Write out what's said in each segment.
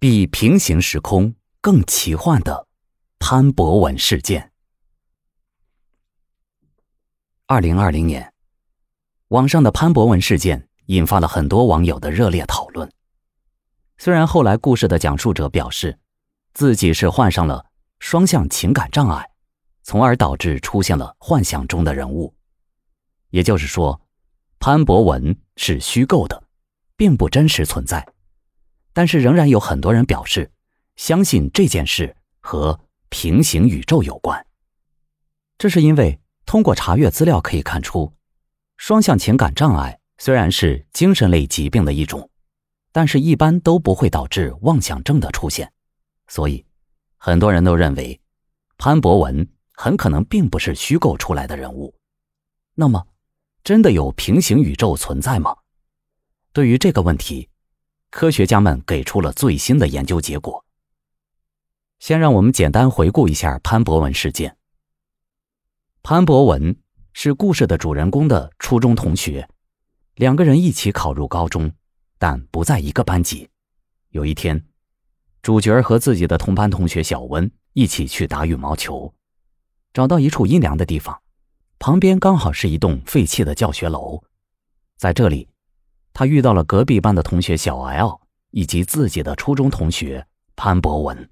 比平行时空更奇幻的潘博文事件。二零二零年，网上的潘博文事件引发了很多网友的热烈讨论。虽然后来故事的讲述者表示，自己是患上了双向情感障碍，从而导致出现了幻想中的人物，也就是说，潘博文是虚构的，并不真实存在。但是仍然有很多人表示，相信这件事和平行宇宙有关。这是因为通过查阅资料可以看出，双向情感障碍虽然是精神类疾病的一种，但是一般都不会导致妄想症的出现，所以很多人都认为潘博文很可能并不是虚构出来的人物。那么，真的有平行宇宙存在吗？对于这个问题。科学家们给出了最新的研究结果。先让我们简单回顾一下潘博文事件。潘博文是故事的主人公的初中同学，两个人一起考入高中，但不在一个班级。有一天，主角和自己的同班同学小温一起去打羽毛球，找到一处阴凉的地方，旁边刚好是一栋废弃的教学楼，在这里。他遇到了隔壁班的同学小 L，以及自己的初中同学潘博文。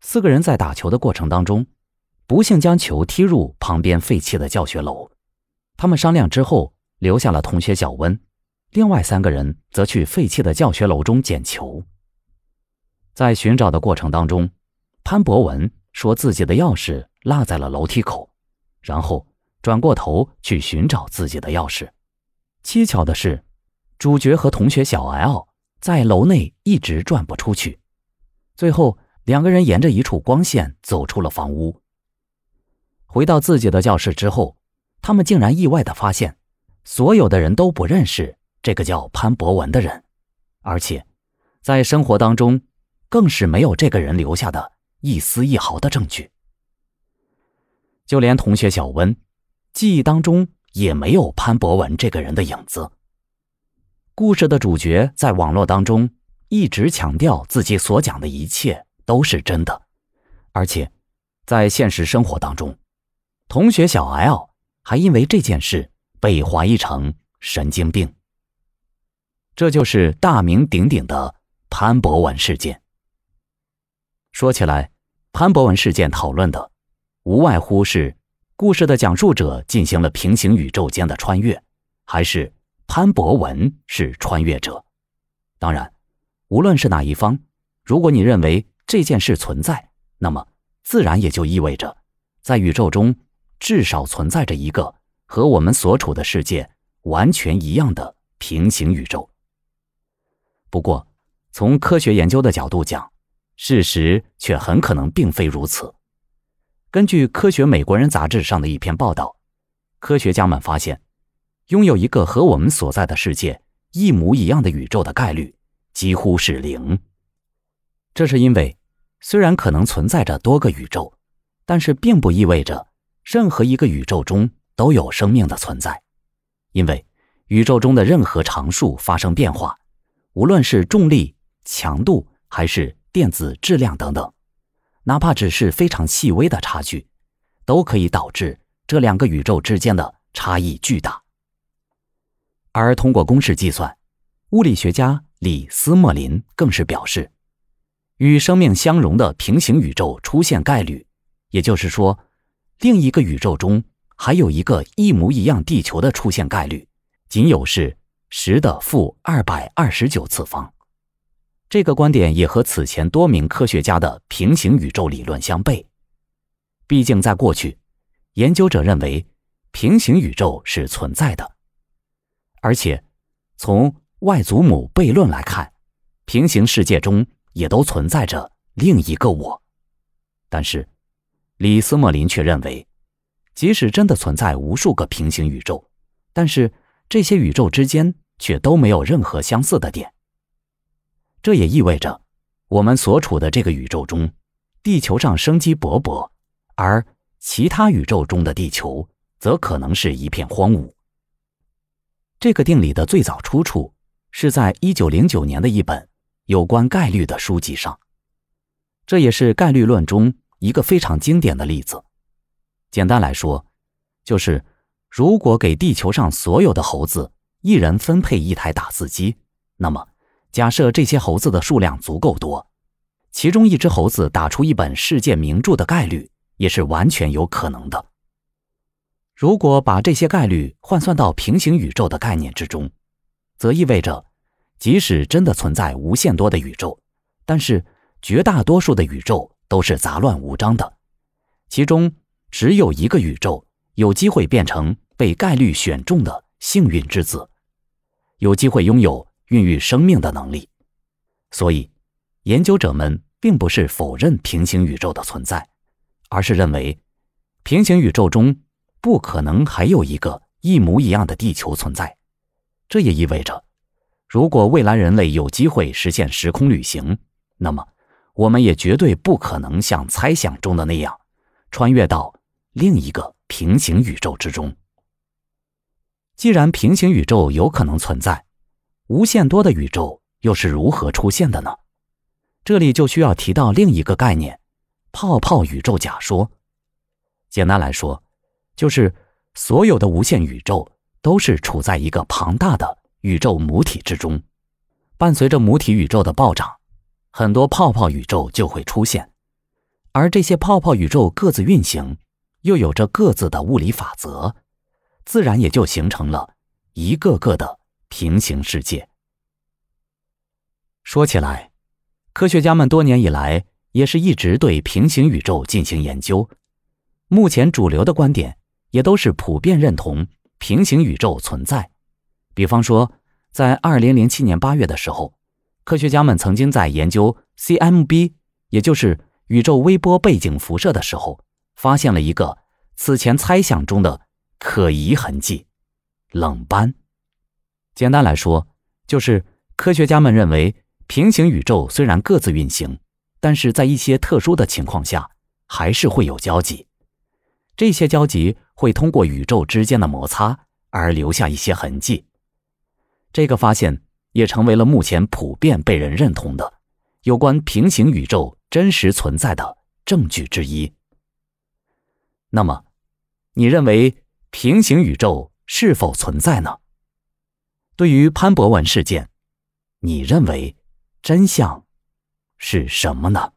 四个人在打球的过程当中，不幸将球踢入旁边废弃的教学楼。他们商量之后，留下了同学小温，另外三个人则去废弃的教学楼中捡球。在寻找的过程当中，潘博文说自己的钥匙落在了楼梯口，然后转过头去寻找自己的钥匙。蹊跷的是，主角和同学小 L 在楼内一直转不出去。最后，两个人沿着一处光线走出了房屋。回到自己的教室之后，他们竟然意外的发现，所有的人都不认识这个叫潘博文的人，而且，在生活当中，更是没有这个人留下的一丝一毫的证据。就连同学小温，记忆当中。也没有潘博文这个人的影子。故事的主角在网络当中一直强调自己所讲的一切都是真的，而且在现实生活当中，同学小 L 还因为这件事被怀疑成神经病。这就是大名鼎鼎的潘博文事件。说起来，潘博文事件讨论的无外乎是。故事的讲述者进行了平行宇宙间的穿越，还是潘博文是穿越者？当然，无论是哪一方，如果你认为这件事存在，那么自然也就意味着，在宇宙中至少存在着一个和我们所处的世界完全一样的平行宇宙。不过，从科学研究的角度讲，事实却很可能并非如此。根据《科学美国人》杂志上的一篇报道，科学家们发现，拥有一个和我们所在的世界一模一样的宇宙的概率几乎是零。这是因为，虽然可能存在着多个宇宙，但是并不意味着任何一个宇宙中都有生命的存在。因为宇宙中的任何常数发生变化，无论是重力、强度还是电子质量等等。哪怕只是非常细微的差距，都可以导致这两个宇宙之间的差异巨大。而通过公式计算，物理学家李斯莫林更是表示，与生命相容的平行宇宙出现概率，也就是说，另一个宇宙中还有一个一模一样地球的出现概率，仅有是十的负二百二十九次方。这个观点也和此前多名科学家的平行宇宙理论相悖。毕竟，在过去，研究者认为平行宇宙是存在的，而且从外祖母悖论来看，平行世界中也都存在着另一个我。但是，李斯莫林却认为，即使真的存在无数个平行宇宙，但是这些宇宙之间却都没有任何相似的点。这也意味着，我们所处的这个宇宙中，地球上生机勃勃，而其他宇宙中的地球则可能是一片荒芜。这个定理的最早出处是在一九零九年的一本有关概率的书籍上。这也是概率论中一个非常经典的例子。简单来说，就是如果给地球上所有的猴子一人分配一台打字机，那么假设这些猴子的数量足够多，其中一只猴子打出一本世界名著的概率也是完全有可能的。如果把这些概率换算到平行宇宙的概念之中，则意味着，即使真的存在无限多的宇宙，但是绝大多数的宇宙都是杂乱无章的，其中只有一个宇宙有机会变成被概率选中的幸运之子，有机会拥有孕育生命的能力。所以，研究者们并不是否认平行宇宙的存在，而是认为平行宇宙中。不可能还有一个一模一样的地球存在，这也意味着，如果未来人类有机会实现时空旅行，那么我们也绝对不可能像猜想中的那样，穿越到另一个平行宇宙之中。既然平行宇宙有可能存在，无限多的宇宙又是如何出现的呢？这里就需要提到另一个概念——泡泡宇宙假说。简单来说。就是所有的无限宇宙都是处在一个庞大的宇宙母体之中，伴随着母体宇宙的暴涨，很多泡泡宇宙就会出现，而这些泡泡宇宙各自运行，又有着各自的物理法则，自然也就形成了一个个的平行世界。说起来，科学家们多年以来也是一直对平行宇宙进行研究，目前主流的观点。也都是普遍认同平行宇宙存在。比方说，在二零零七年八月的时候，科学家们曾经在研究 CMB，也就是宇宙微波背景辐射的时候，发现了一个此前猜想中的可疑痕迹——冷斑。简单来说，就是科学家们认为，平行宇宙虽然各自运行，但是在一些特殊的情况下，还是会有交集。这些交集会通过宇宙之间的摩擦而留下一些痕迹。这个发现也成为了目前普遍被人认同的有关平行宇宙真实存在的证据之一。那么，你认为平行宇宙是否存在呢？对于潘博文事件，你认为真相是什么呢？